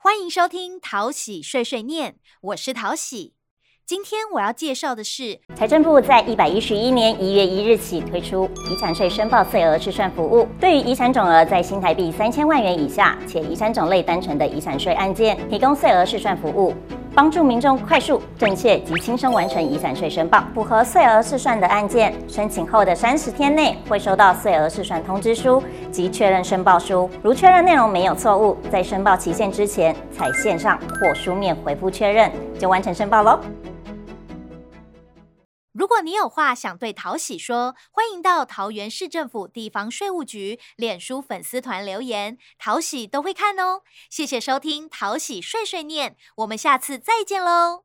欢迎收听淘喜碎碎念，我是淘喜。今天我要介绍的是，财政部在一百一十一年一月一日起推出遗产税申报税额试算服务，对于遗产总额在新台币三千万元以下且遗产种类单纯的遗产税案件，提供税额试算服务，帮助民众快速、正确及轻松完成遗产税申报。符合税额试算的案件，申请后的三十天内会收到税额试算通知书及确认申报书。如确认内容没有错误，在申报期限之前，采线上或书面回复确认，就完成申报喽。如果你有话想对淘喜说，欢迎到桃园市政府地方税务局脸书粉丝团留言，淘喜都会看哦。谢谢收听淘喜碎碎念，我们下次再见喽。